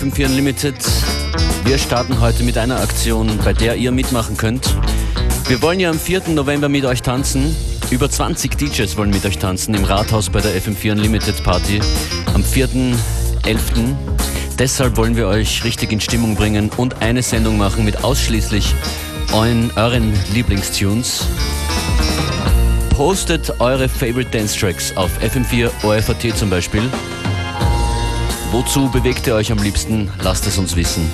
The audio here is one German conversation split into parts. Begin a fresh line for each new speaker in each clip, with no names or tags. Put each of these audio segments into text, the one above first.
willkommen bei FM4 Unlimited. Wir starten heute mit einer Aktion, bei der ihr mitmachen könnt. Wir wollen ja am 4. November mit euch tanzen. Über 20 DJs wollen mit euch tanzen im Rathaus bei der FM4 Unlimited Party am 4.11. Deshalb wollen wir euch richtig in Stimmung bringen und eine Sendung machen mit ausschließlich euren, euren Lieblingstunes. Postet eure Favorite Dance Tracks auf FM4 OFAT zum Beispiel. Wozu bewegt ihr euch am liebsten? Lasst es uns wissen.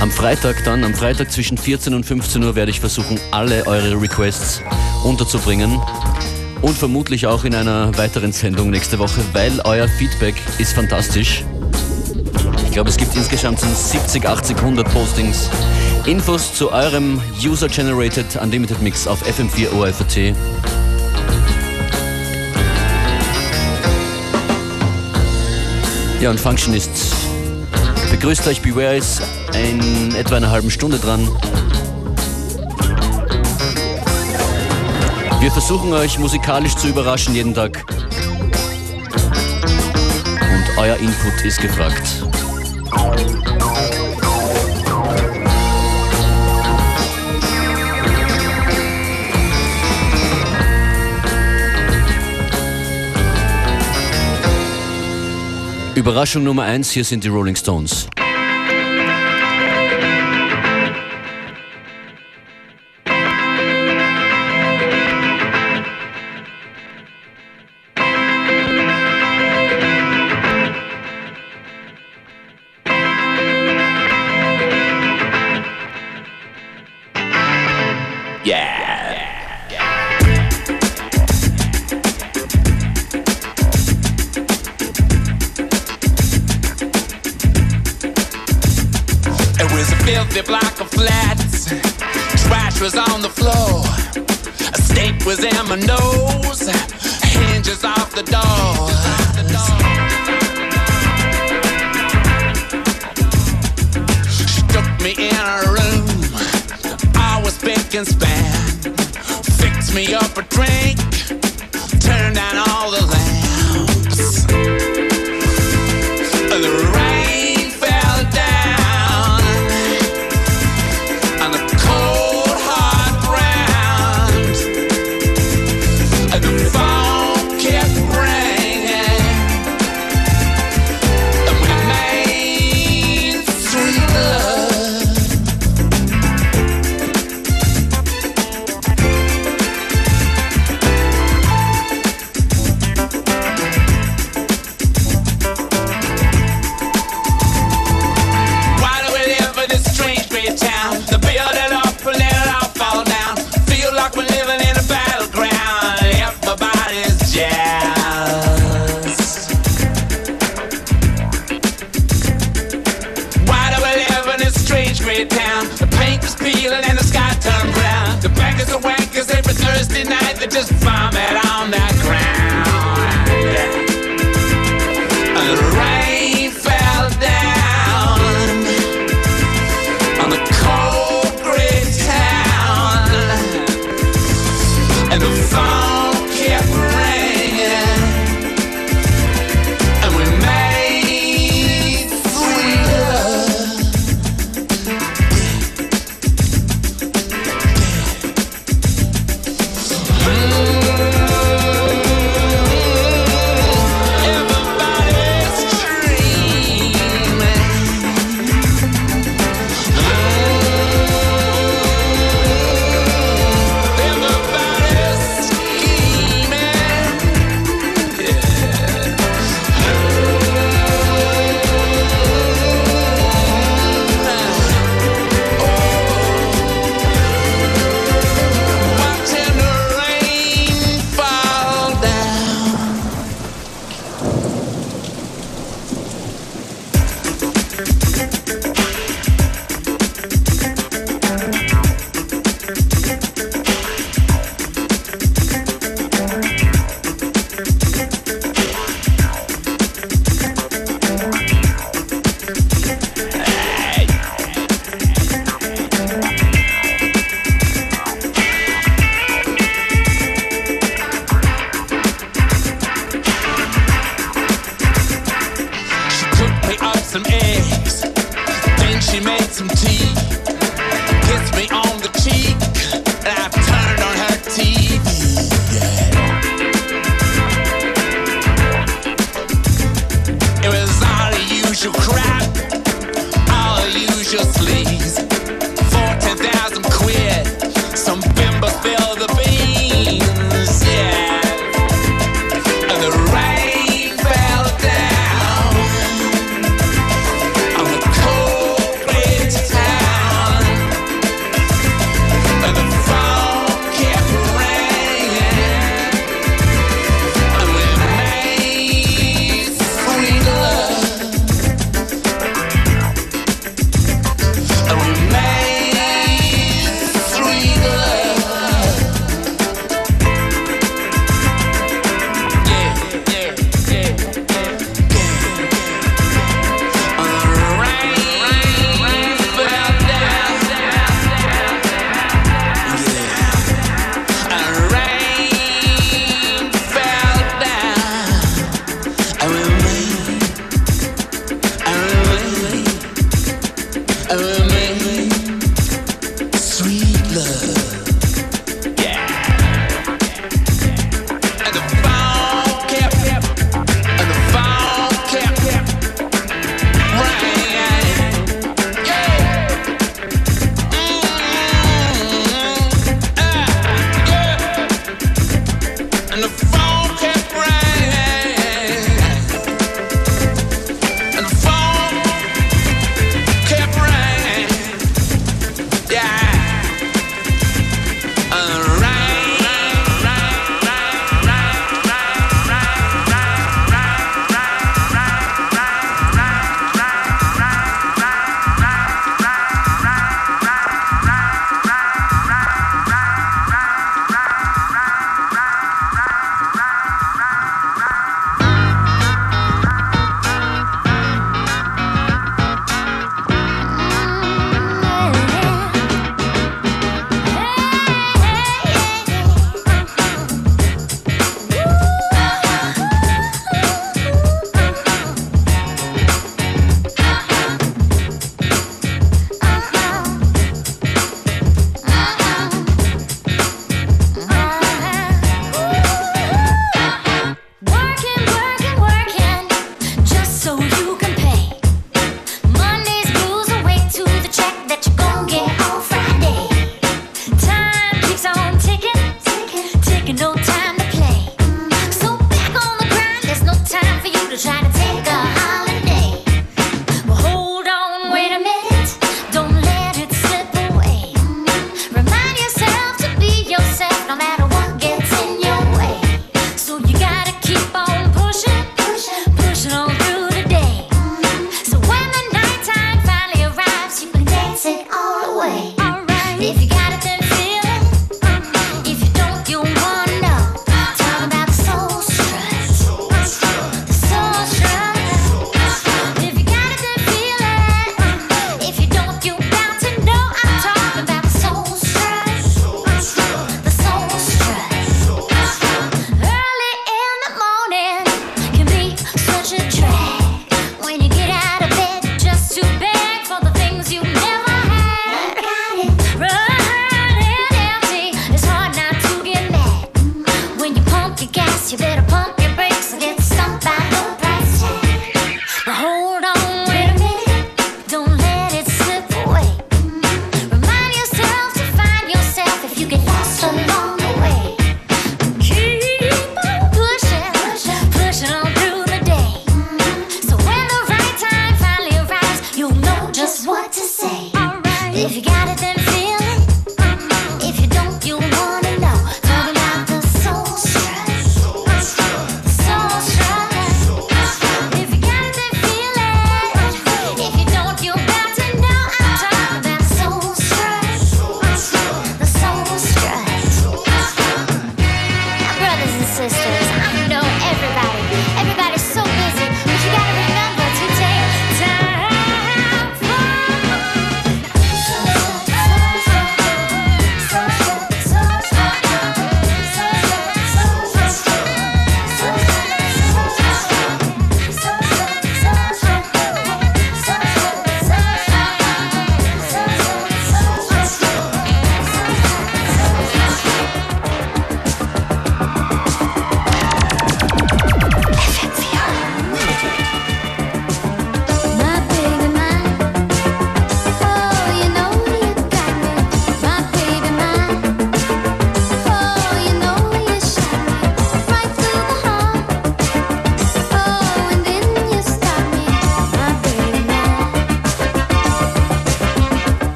Am Freitag dann, am Freitag zwischen 14 und 15 Uhr werde ich versuchen, alle eure Requests unterzubringen. Und vermutlich auch in einer weiteren Sendung nächste Woche, weil euer Feedback ist fantastisch. Ich glaube, es gibt insgesamt 70, 80, 100 Postings. Infos zu eurem User-Generated Unlimited Mix auf FM4 OFAT. Ja, und Functionist begrüßt euch Beware ist in etwa einer halben Stunde dran. Wir versuchen euch musikalisch zu überraschen jeden Tag. Und euer Input ist gefragt. Überraschung Nummer 1, hier sind die Rolling Stones.
Funky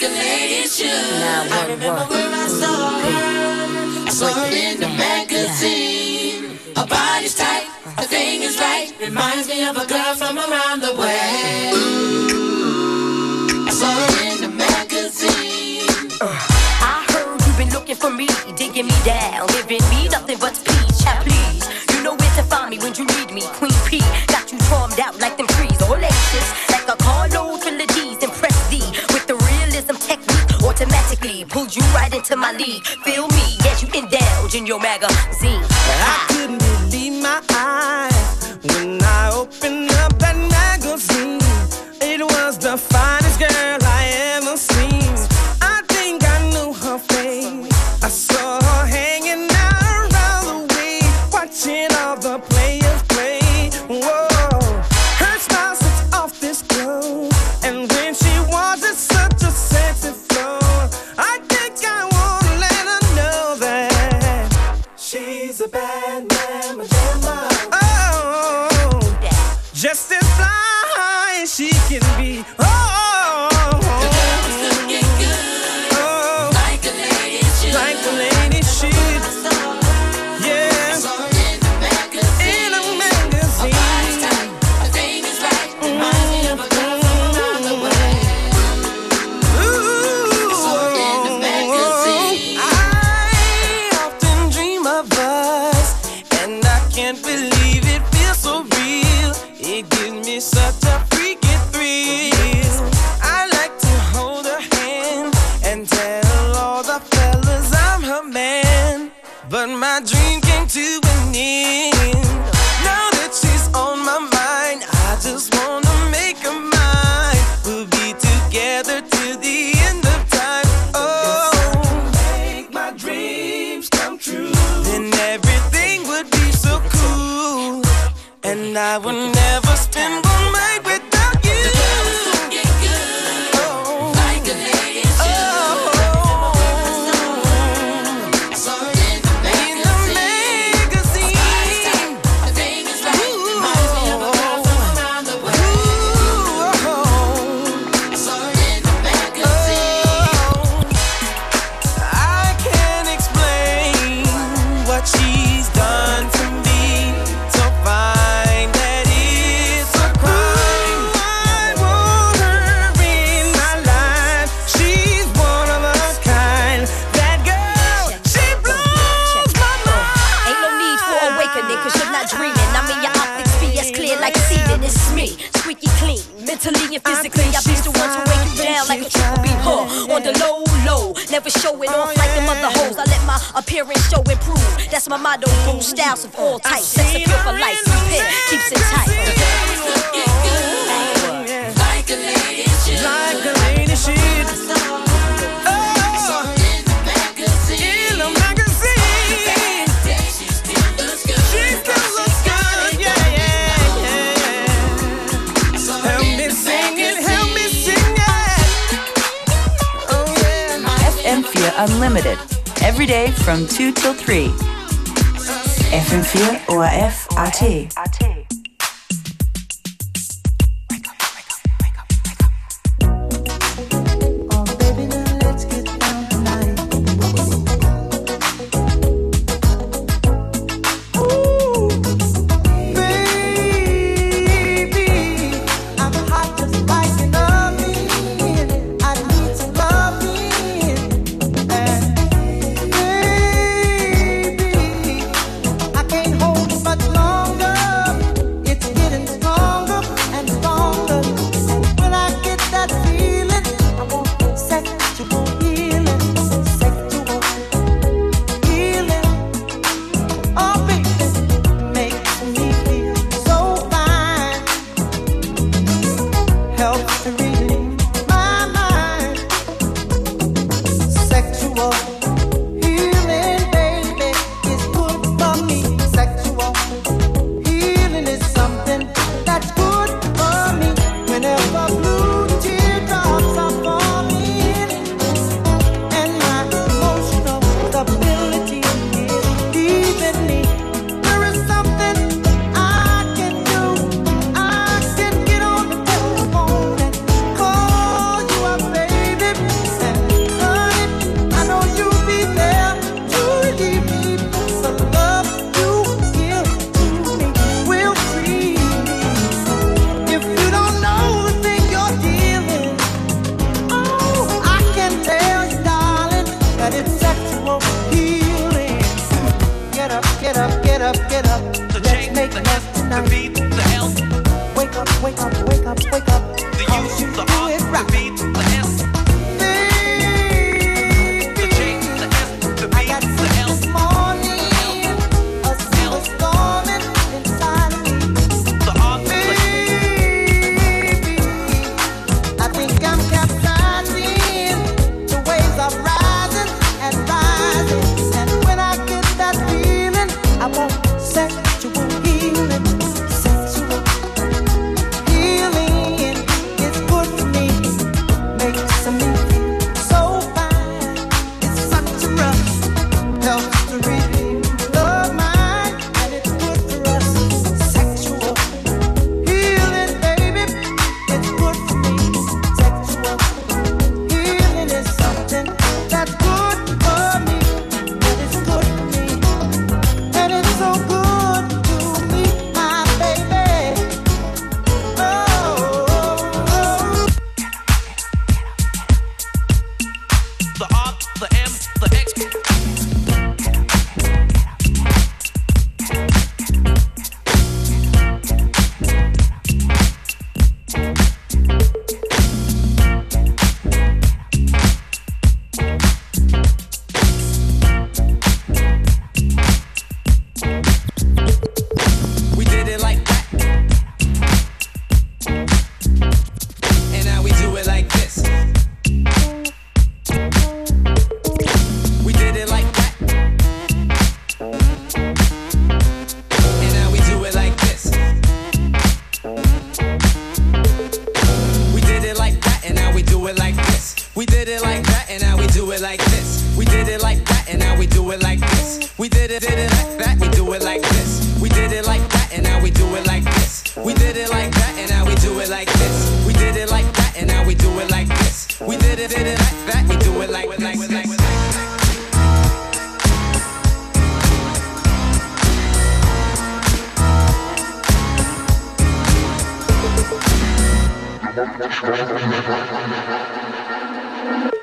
like a lady should. Now, I
remember when I saw her. I saw her in the magazine. Her body's tight,
her thing is right. Reminds me
of a girl from
around
the way. I saw her in the magazine. I heard you've been looking for me, digging me down, giving me nothing but peace. Now, please, you know where to find me when you need me, Queen P. into my league. Feel me yes, you indulge in your magazine. I Appearance show improve. That's my
motto. Rule styles of all types. Sex appeal for life. Repair keeps it tight. Like a lady. Like a lady should. Unlimited. Every day from 2 till 3. FM4 ORF AT. Thank you.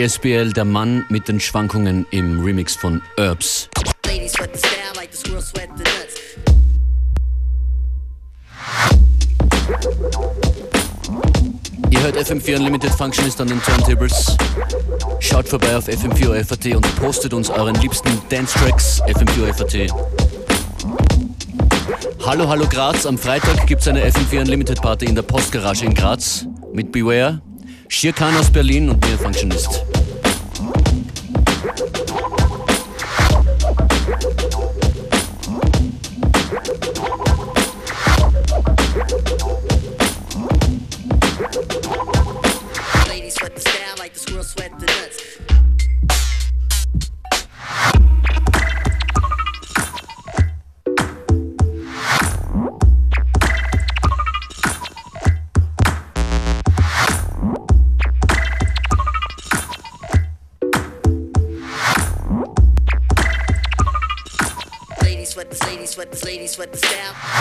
DSBL, der Mann mit den Schwankungen im Remix von Herbs. Ihr hört FM4 Unlimited Functionist an den Turntables. Schaut vorbei auf FM4OFAT und postet uns euren liebsten Dance-Tracks FM4OFAT. Hallo, hallo Graz. Am Freitag gibt es eine FM4 Unlimited Party in der Postgarage in Graz mit Beware, Shirkan aus Berlin und mir Functionist.
ladies with the style.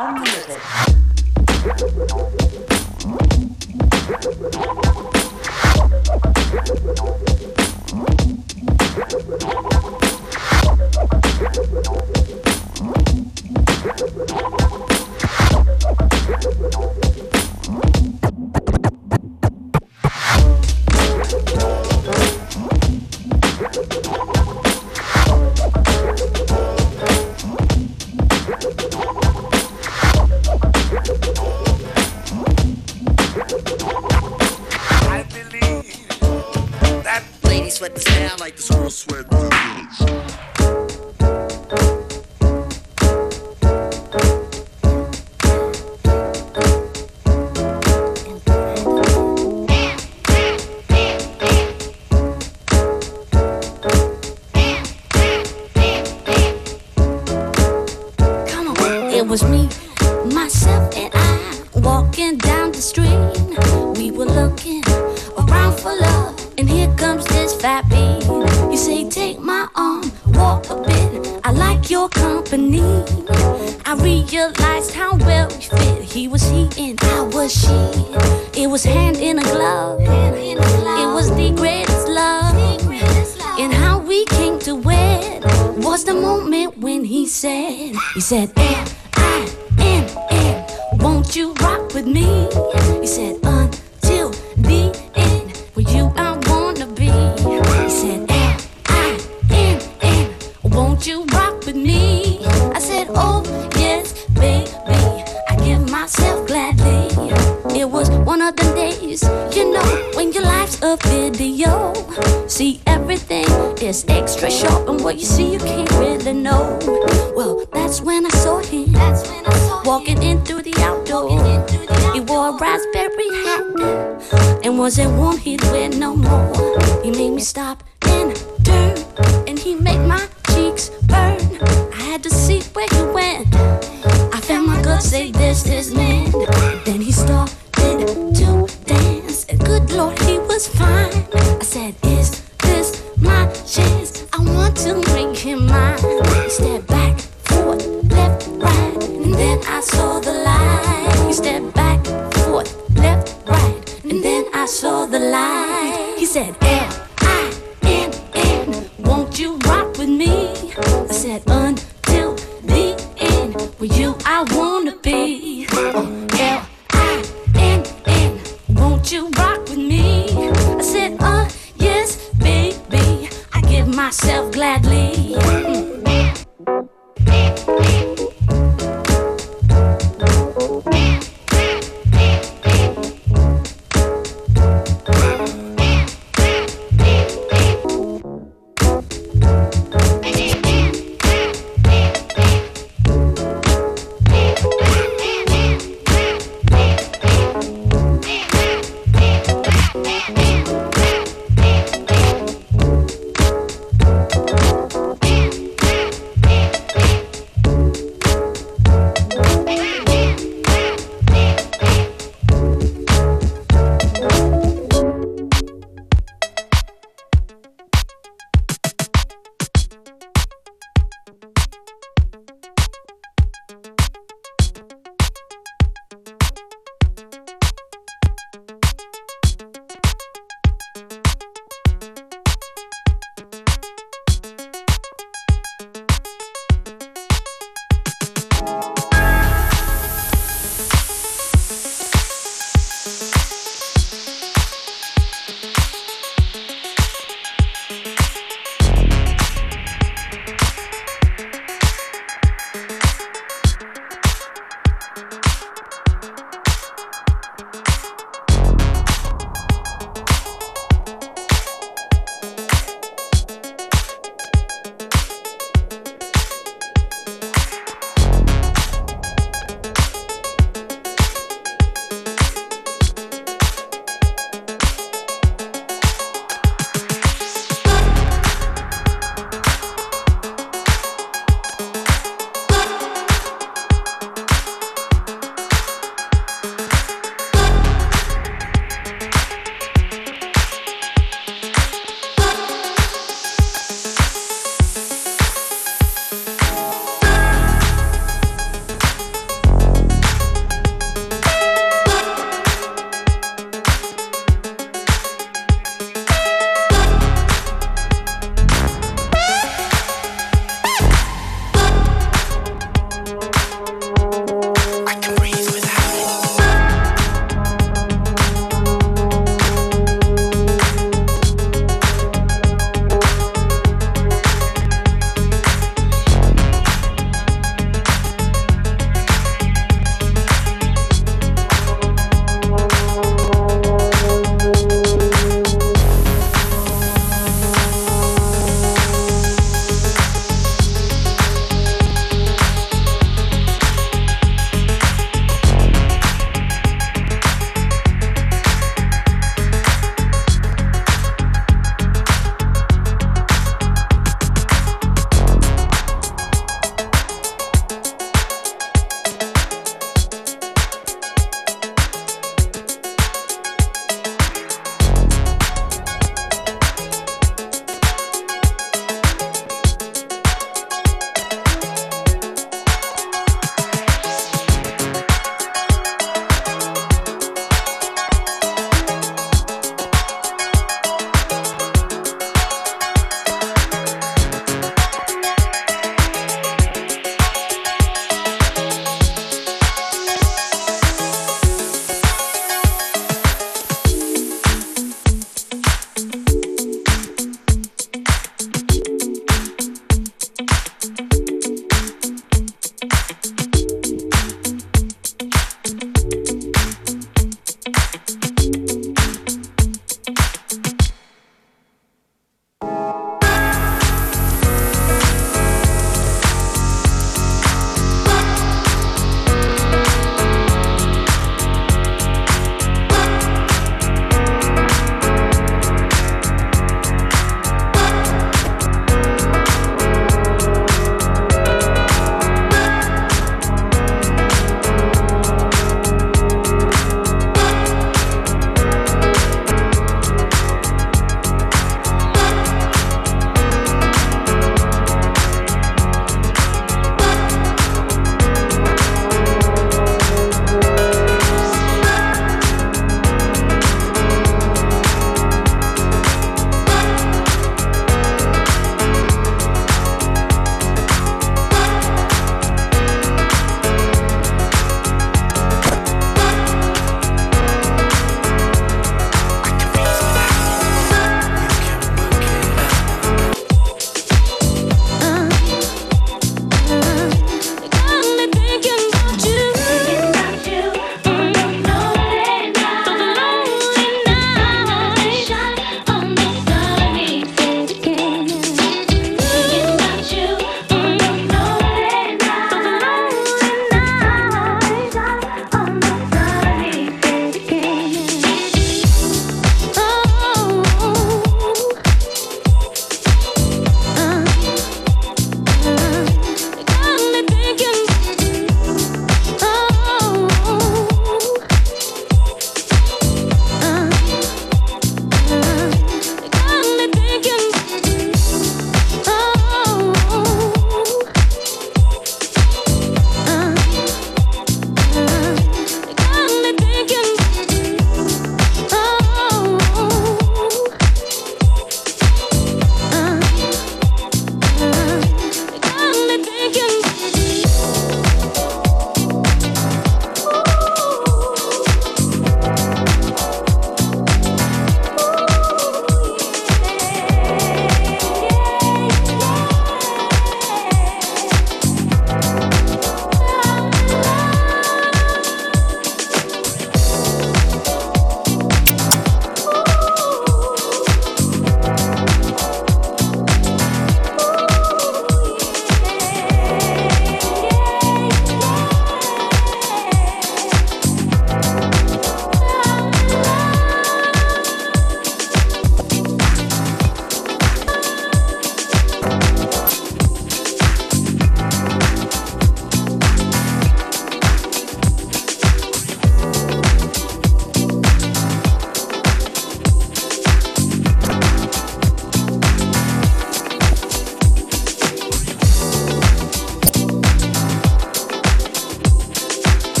Unlimited.
with me. He said, until the end, with you I wanna be. He said, L I N N, won't you rock with me? I said, oh yes, baby, I give myself gladly. It was one of the days, you know, when your life's a video. See, everything is extra sharp, and what you see, you can't really know. wasn't one he'd no more. He made me stop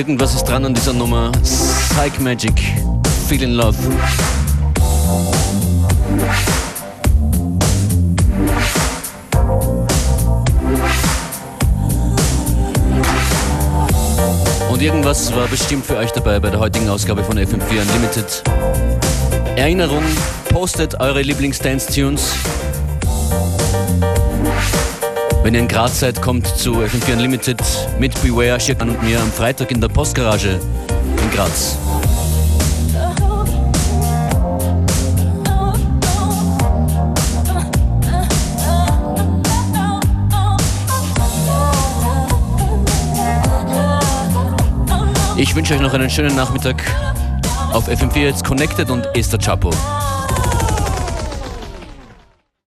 Irgendwas ist dran an dieser Nummer. Psych Magic, Feel in Love. Und irgendwas war bestimmt für euch dabei bei der heutigen Ausgabe von FM4 Unlimited. Erinnerung, postet eure Lieblings-Dance-Tunes. Wenn ihr in Graz seid, kommt zu FM4 Unlimited mit Beware, Schirkan und mir am Freitag in der Postgarage in Graz. Ich wünsche euch noch einen schönen Nachmittag auf FM4 jetzt Connected und Esther Chapo.